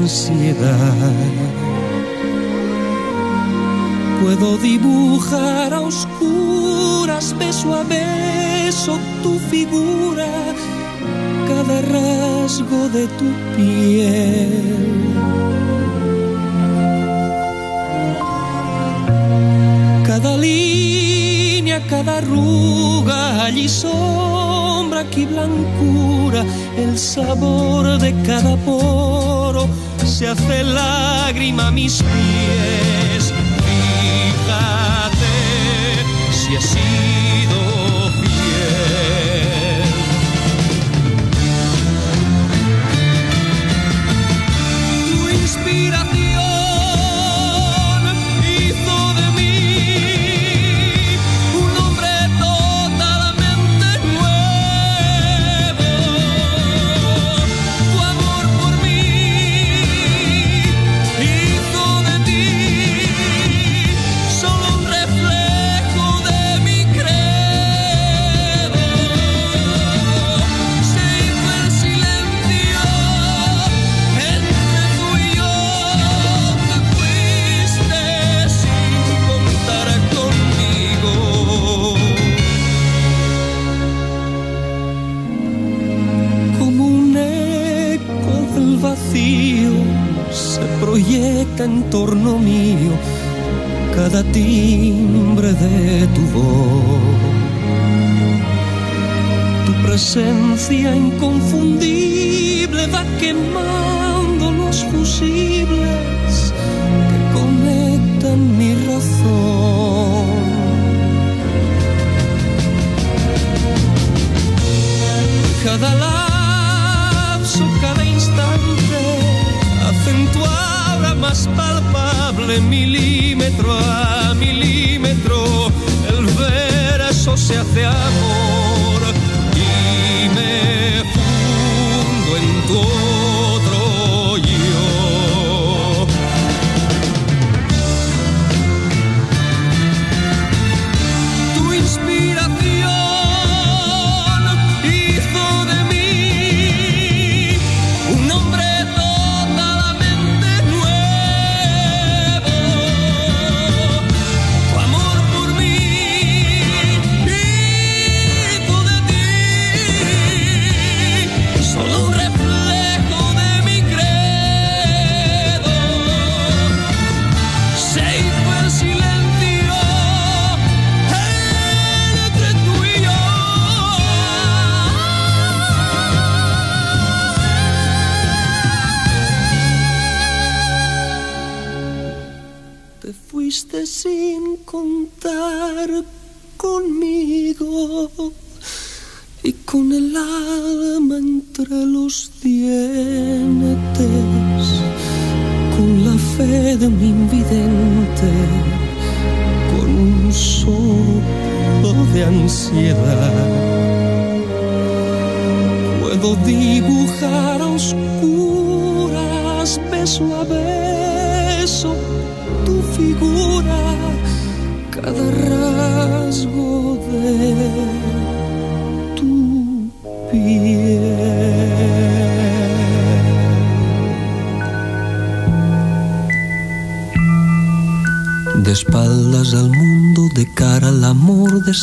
S7: velocidade. speak.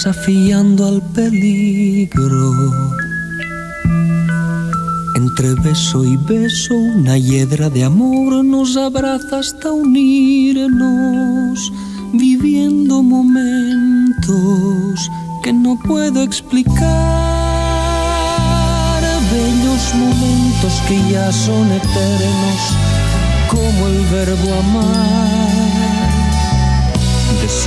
S7: desafiando al peligro. Entre beso y beso, una hiedra de amor nos abraza hasta unirnos, viviendo momentos que no puedo explicar. Bellos momentos que ya son eternos, como el verbo amar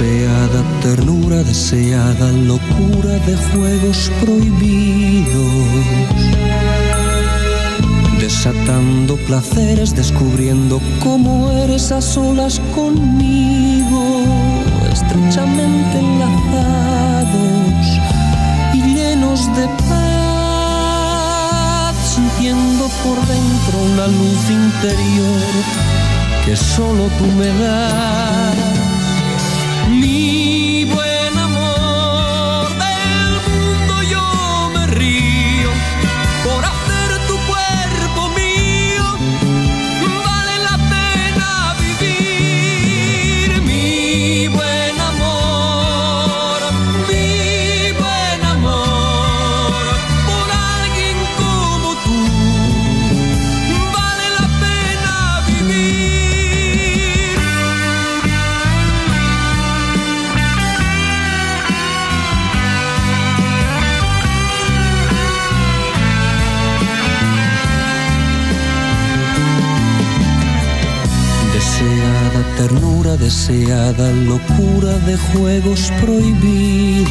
S7: deseada ternura, deseada locura de juegos prohibidos. Desatando placeres, descubriendo cómo eres a solas conmigo, estrechamente enlazados y llenos de paz, sintiendo por dentro una luz interior que solo tú me das. Deseada, locura de juegos prohibidos.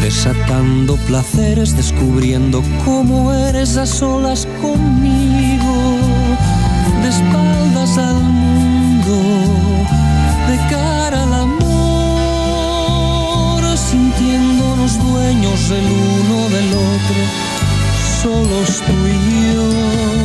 S7: Desatando placeres, descubriendo cómo eres a solas conmigo, de espaldas al mundo, de cara al amor, sintiéndonos dueños el uno del otro, solos tú y yo.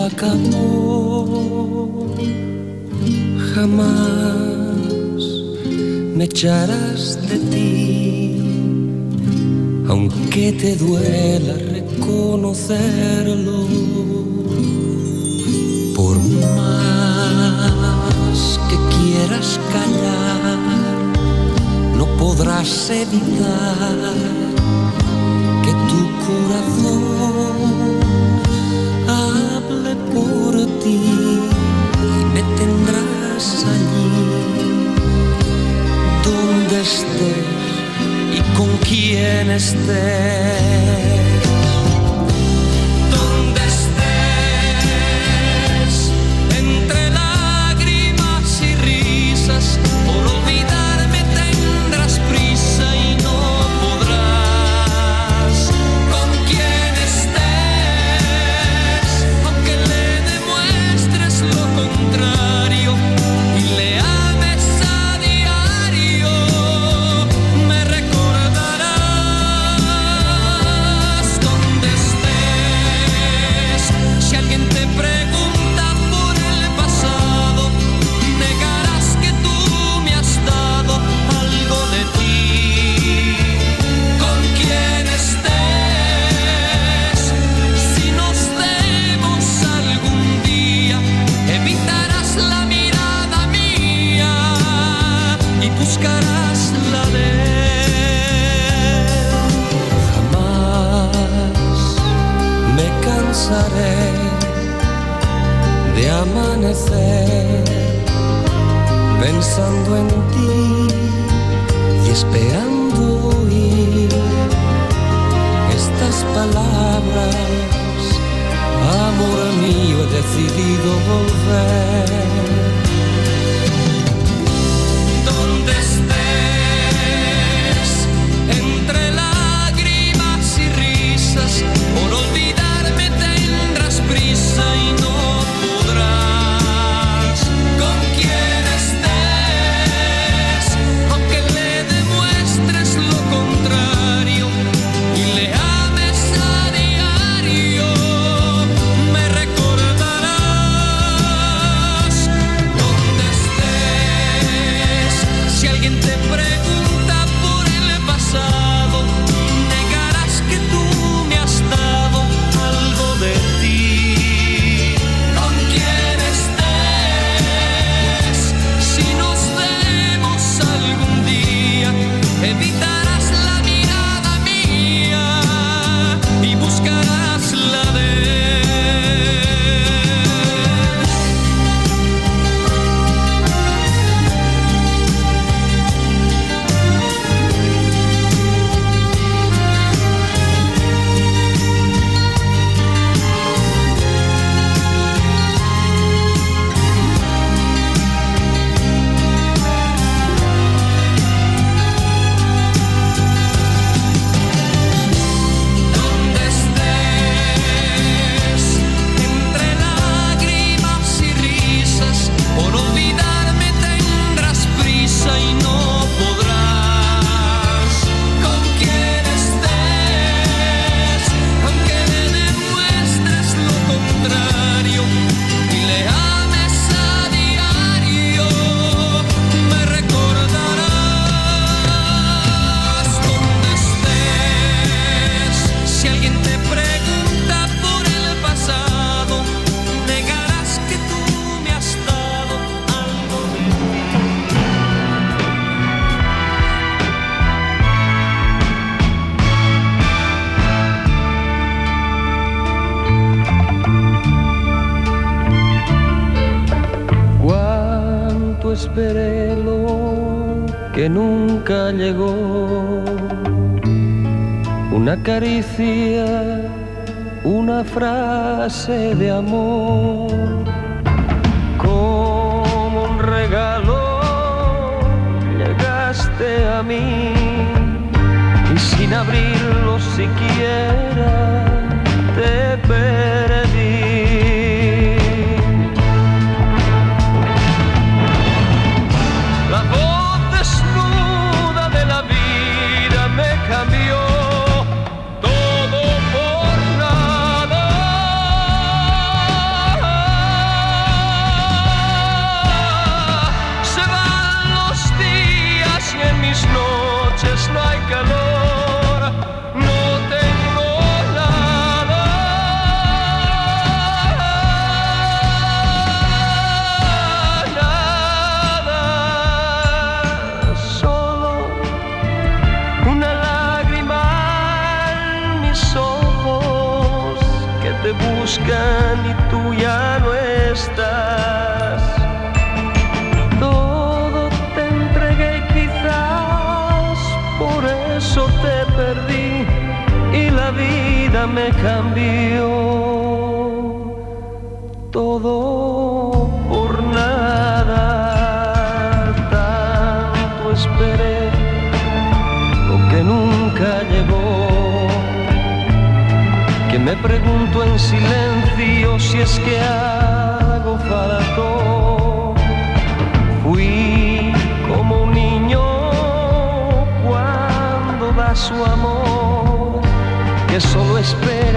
S7: Todo acabó, de amor, como un regalo llegaste a mí y sin abrir silencio si es que hago falto. Fui como un niño cuando da su amor, que solo espera.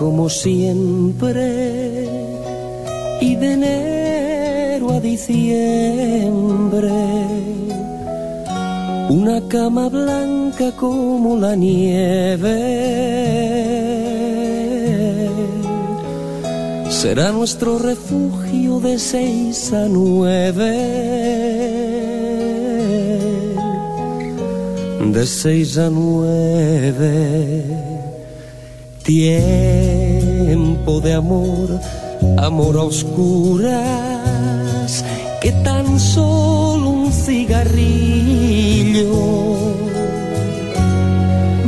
S7: Como siempre, y de enero a diciembre, una cama blanca como la nieve. Será nuestro refugio de seis a nueve de seis a nueve. Tiempo de amor, amor a oscuras, que tan solo un cigarrillo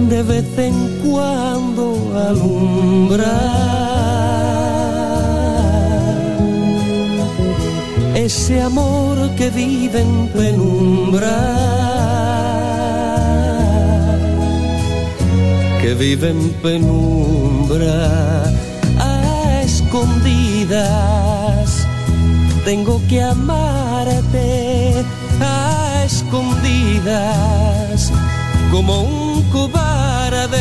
S7: de vez en cuando alumbra. Ese amor que vive en penumbra que vive en penumbra a escondidas. Tengo que amarte a escondidas como un cobarde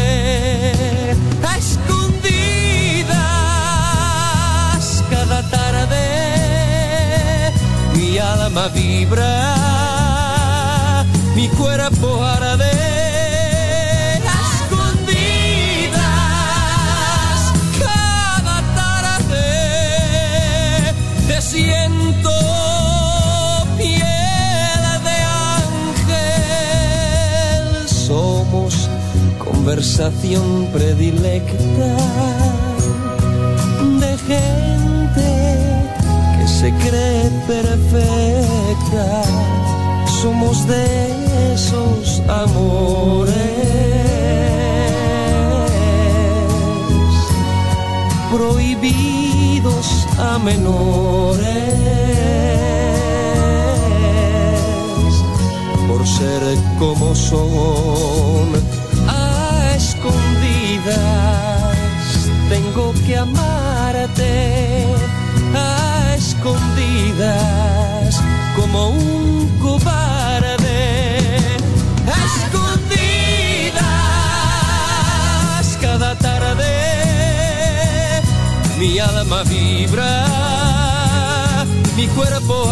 S7: a escondidas cada tarde mi alma vibra mi cuerpo arde conversación predilecta de gente que se cree perfecta. Somos de esos amores prohibidos a menores por ser como son tengo que amarte a escondidas como un cobarde. A escondidas cada tarde mi alma vibra, mi cuerpo